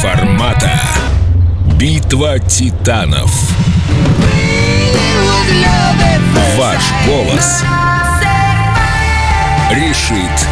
формата. Битва титанов. Ваш голос решит.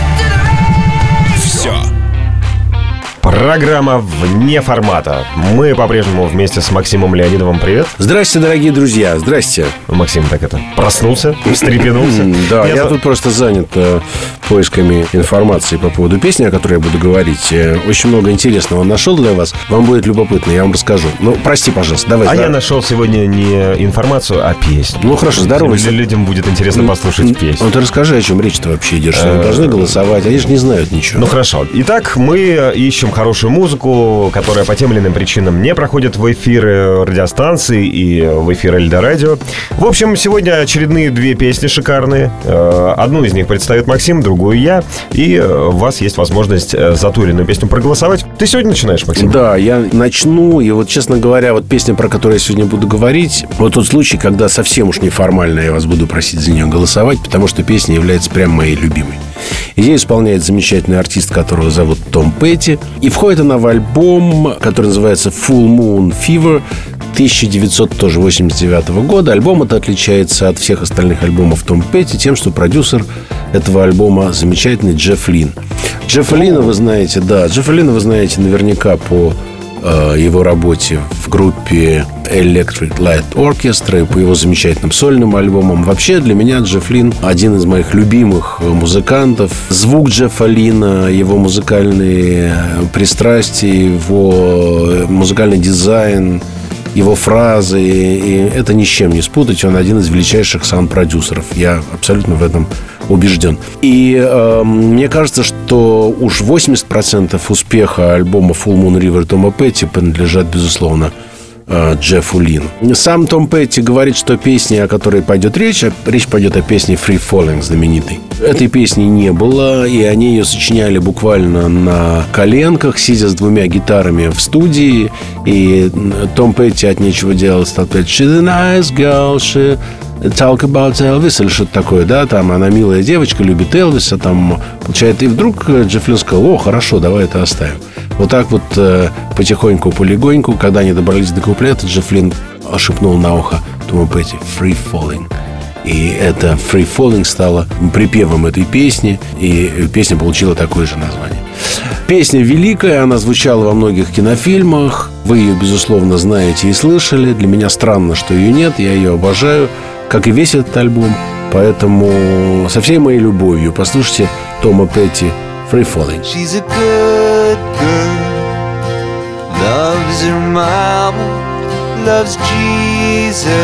Программа вне формата. Мы по-прежнему вместе с Максимом Леонидовым. Привет. Здрасте, дорогие друзья. Здрасте. Максим так это проснулся, встрепенулся. Да, Я за- тут просто занят э, поисками информации по поводу песни, о которой я буду говорить. Э, Очень много интересного нашел для вас. Вам будет любопытно, я вам расскажу. Ну, прости, пожалуйста, давай. А я нашел сегодня не информацию, а песню. Ну, хорошо, здоровайся. Лю- Людям будет интересно послушать песню. Ну, ты расскажи, о чем речь-то вообще. Что они Э, должны голосовать, они же не знают ничего. Ну хорошо. Итак, мы ищем хорошую музыку, которая по тем или иным причинам не проходит в эфиры радиостанции и в эфир Эльдо Радио. В общем, сегодня очередные две песни шикарные. Э, Одну из них представит Максим, другую я. И э, у вас есть возможность э, за ту или иную песню проголосовать. Ты сегодня начинаешь, Максим? Да, я начну. И вот, честно говоря, вот песня, про которую я сегодня буду говорить, вот тот случай, когда совсем уж неформально я вас буду просить за нее голосовать, потому что песня является прям моей любимой. Ее исполняет замечательный артист, которого зовут Том Петти. И входит она в альбом, который называется Full Moon Fever 1989 года. Альбом это отличается от всех остальных альбомов Том Петти тем, что продюсер этого альбома замечательный Джефф Лин. Джеффа Лина вы знаете, да, Джеффа Лина вы знаете наверняка по э, его работе в группе Electric Light Orchestra и по его замечательным сольным альбомам. Вообще для меня Джефф Лин один из моих любимых э, музыкантов. Звук Джеффа Лина, его музыкальные э, пристрастия, его музыкальный дизайн, его фразы, и это ни с чем не спутать. Он один из величайших саунд-продюсеров. Я абсолютно в этом убежден. И э, мне кажется, что уж 80% успеха альбома Full Moon River Тома Петти принадлежат, безусловно, э, Джеффу Лину. Сам Том Петти говорит, что песня, о которой пойдет речь, а речь пойдет о песне Free Falling знаменитой. Этой песни не было, и они ее сочиняли буквально на коленках, сидя с двумя гитарами в студии. И Том Петти от нечего делать стал петь «She's a nice girl, she Talk about Elvis или что-то такое, да, там она милая девочка, любит Элвиса, там получает. И вдруг э, Джефф сказал, о, хорошо, давай это оставим. Вот так вот э, потихоньку, полегоньку, когда они добрались до куплета, Джефф Лин шепнул на ухо Тому Петти «Free Falling». И это «Free Falling» стало припевом этой песни, и песня получила такое же название. Песня великая, она звучала во многих кинофильмах. Вы ее, безусловно, знаете и слышали. Для меня странно, что ее нет. Я ее обожаю, как и весь этот альбом. Поэтому со всей моей любовью послушайте Тома Петти «Free Falling». She's a good girl, loves her mama, loves Jesus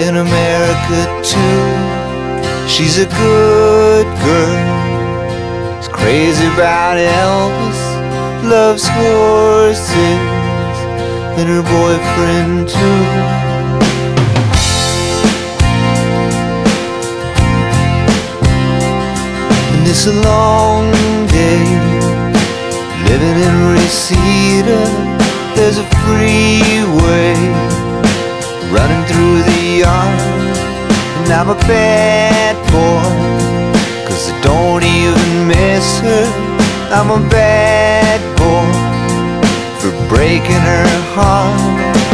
in America too. She's a good girl, is crazy about Elvis, loves horses and her boyfriend too. It's a long day living in Reseda. There's a freeway running through the yard. And I'm a bad boy, cause I don't even miss her. I'm a bad boy for breaking her heart.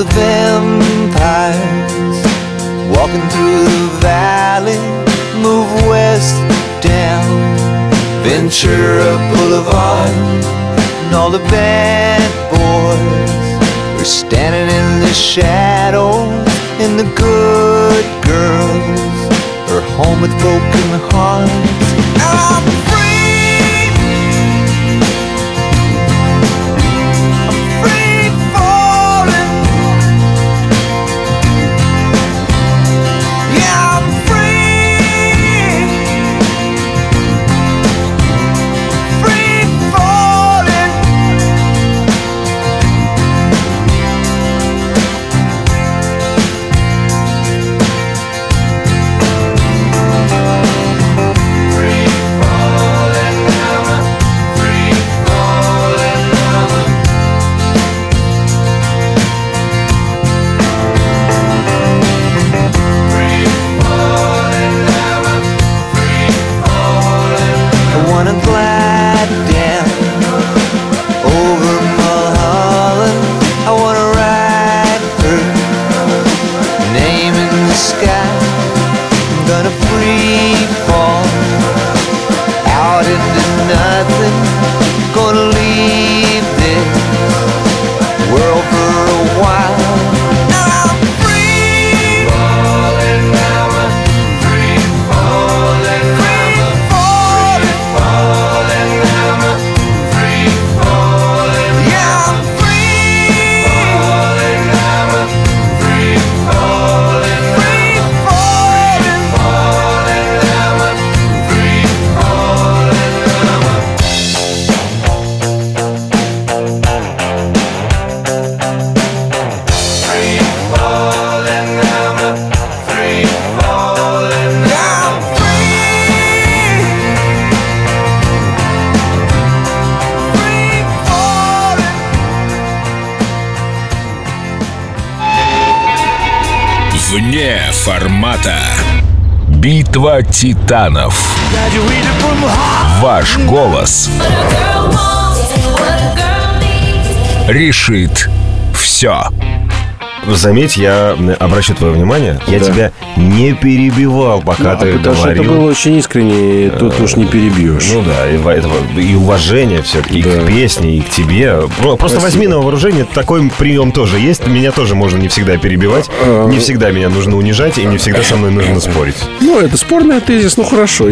The vampires walking through the valley move west down Ventura Boulevard, and all the bad boys are standing in the shadows, and the good girls are home with broken hearts. I'm Вне формата. Битва титанов. Ваш голос решит все. Заметь, я обращу твое внимание, я Да. тебя не перебивал, пока А ты потому что это говорил. было очень искренне, и тут уж не перебьешь. Ну да, и, и уважение все-таки и Да. к песне, и к тебе. Про- Просто Спасибо. возьми на вооружение, такой прием тоже есть. Меня тоже можно не всегда перебивать, А. не всегда меня нужно унижать, и не всегда со мной нужно спорить. Ну, это спорный тезис, ну хорошо.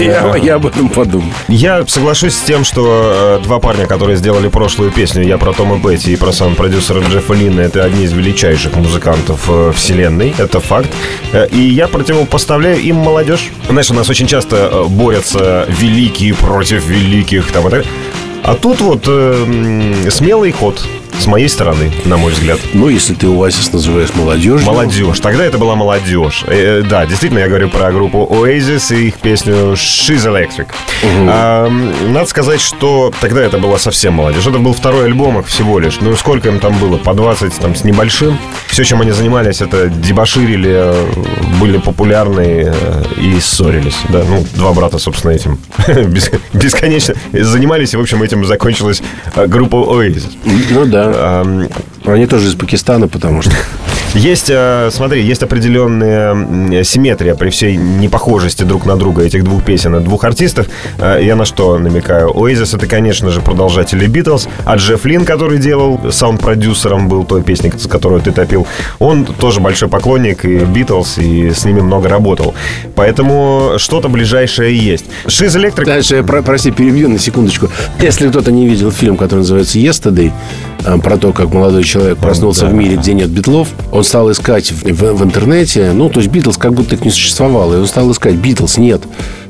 Я, я об этом подумал. Я соглашусь с тем, что э, два парня, которые сделали прошлую песню, я про Тома Петти и про саунд-продюсера Джеффа Линна, это одни из величайших музыкантов э, вселенной, это факт. Э, И я противопоставляю им молодежь. Знаешь, у нас очень часто э, борются великие против великих, там, и. А тут вот э, смелый ход с моей стороны, на мой взгляд. Ну, если ты Оазис называешь молодежью. Молодежь. Тогда это была молодежь. Э, э, да, действительно, я говорю про группу Oasis и их песню She's Electric. А, м, надо сказать, что тогда это была совсем молодежь. Это был второй альбом их всего лишь. Ну, сколько им там было? По 20 там с небольшим. Все, чем они занимались, это дебоширили, э, были популярны э, и ссорились. Да, ну, два брата, собственно, этим бес- бесконечно занимались. И, в общем, этим закончилась группа Oasis. Ну да. Ам, Они тоже из Пакистана, потому что... Есть, э, смотри, есть определенная симметрия при всей непохожести друг на друга этих двух песен двух артистов. Э, Я на что намекаю? Oasis это, конечно же, продолжатели Битлз, а Джефф Лин, который делал саунд-продюсером, был той песни, с которой ты топил, он тоже большой поклонник и Битлз, и с ними много работал. Поэтому что-то ближайшее есть. Шиз Электрик... Дальше, я, про- прости, перебью на секундочку. Если кто-то не видел фильм, который называется «Yesterday», э, про то, как молодой человек проснулся да. в мире, где нет битлов, он стал искать в, в- в интернете, ну, то есть Битлз как будто их не существовало, и он стал искать Битлз, нет.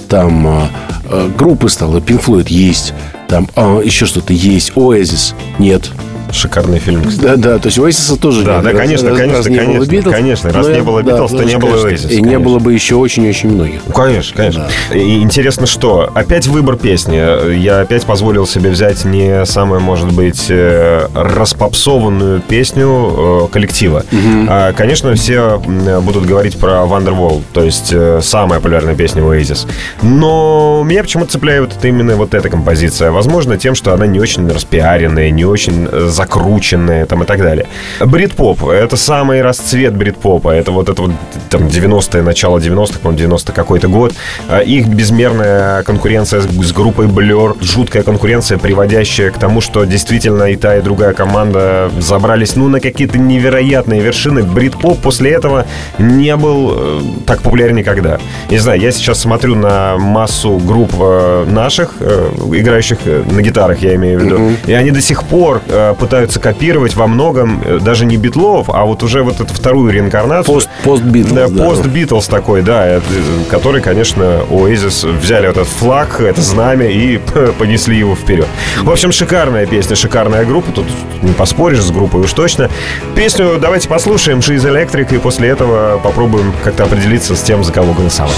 Там э, э, группы стало, Pink Floyd есть, там а, еще что-то есть, Oasis нет. Шикарный фильм, кстати. Да, да, то есть Oasis тоже Да, нет. да, Раз- конечно, раз- конечно, раз не было конечно, Beatles, конечно. Раз не было да, то не было. Oasis, И не было бы еще очень-очень многих. Ну, Конечно, конечно. И интересно, что опять выбор песни. Я опять позволил себе взять не самую, может быть, э, распопсованную песню э, коллектива. А, конечно, все будут говорить про Wonderwall, то есть э, самая популярная песня Oasis. Но меня почему-то цепляет именно вот эта композиция. Возможно, тем, что она не очень распиаренная, не очень закрученная там и так далее. Брит-поп — это самый расцвет брит-попа. Это вот это вот там 90-е, начало 90-х, по-моему, 90 какой-то год. А Их безмерная конкуренция с, с группой Blur, жуткая конкуренция, приводящая к тому, что действительно и та, и другая команда забрались, ну, на какие-то невероятные вершины. Брит-поп после этого не был э, так популярен никогда. Не знаю, я сейчас смотрю на массу групп э, наших, э, играющих на гитарах, я имею в виду, и они до сих пор э, пытаются копировать во многом э, даже не битлов, а вот уже вот эту вторую реинкарнацию. Пост, пост Битлз, Да, да. пост Битлз такой, да, это, э, который, конечно, Oasis взяли вот этот флаг, это знамя и понесли его вперед. В общем, шикарная песня, шикарная группа, тут не поспоришь с группой уж точно. Песню давайте послушаем, She's Electric, и после этого попробуем как-то определиться с тем, за кого голосовать.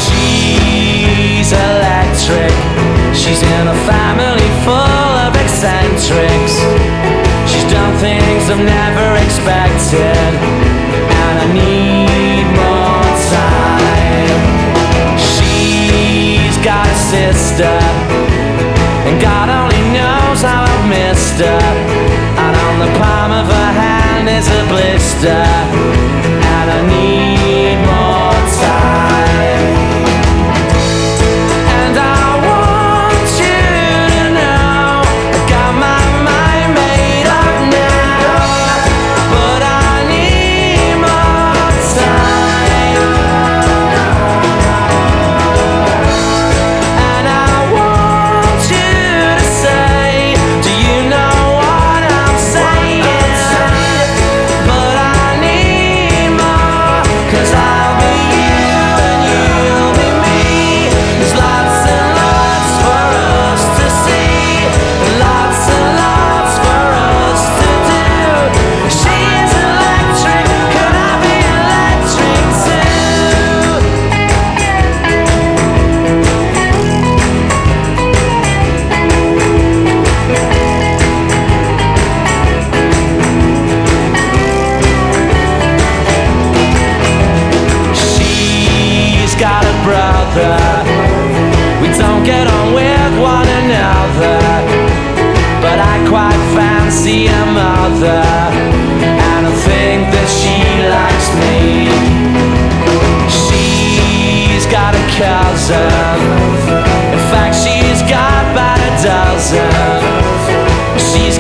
She's electric. She's in a family full of eccentrics. Blister, and I need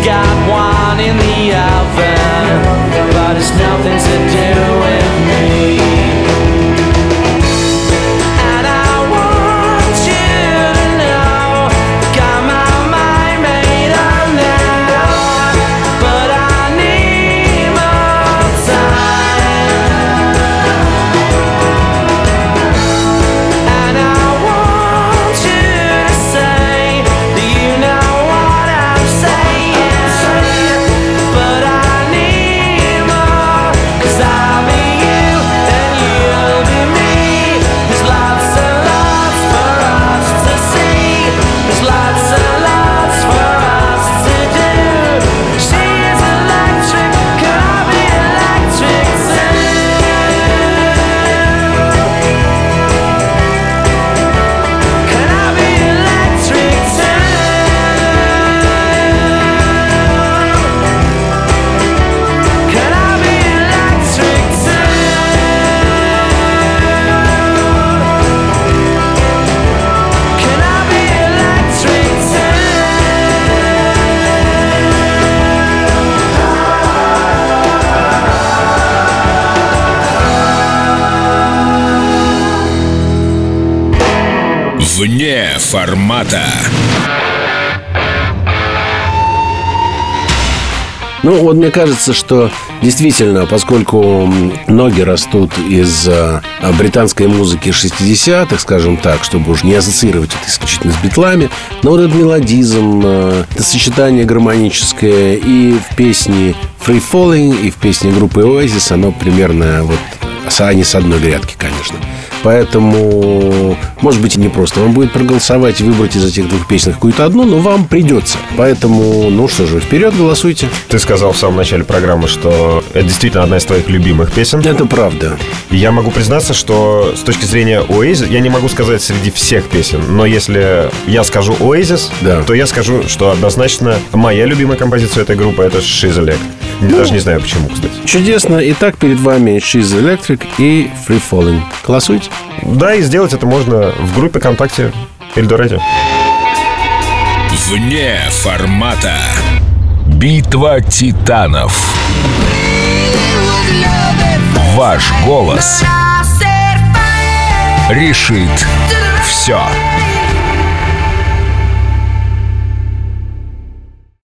got one in the oven, but it's nothing to do. Вне формата. Ну, вот мне кажется, что действительно, поскольку ноги растут из э, британской музыки 60-х, скажем так, чтобы уж не ассоциировать это исключительно с битлами, но вот этот мелодизм, э, это сочетание гармоническое и в песне Free Falling, и в песне группы Oasis, оно примерно вот они с одной грядки, конечно. Поэтому, может быть, и не просто вам будет проголосовать и выбрать из этих двух песен какую-то одну, но вам придется. Поэтому, ну что же, вперед голосуйте. Ты сказал в самом начале программы, что это действительно одна из твоих любимых песен. Это правда. Я могу признаться, что с точки зрения Oasis, я не могу сказать среди всех песен, но если я скажу Oasis, Да. то я скажу, что однозначно моя любимая композиция этой группы это She's Elect. Даже не знаю почему, кстати. Чудесно. Итак, перед вами She's Electric и Free Falling. Голосуйте. Да, и сделать это можно в группе ВКонтакте Эльдорадио. Вне формата. Битва титанов. Ваш голос решит все.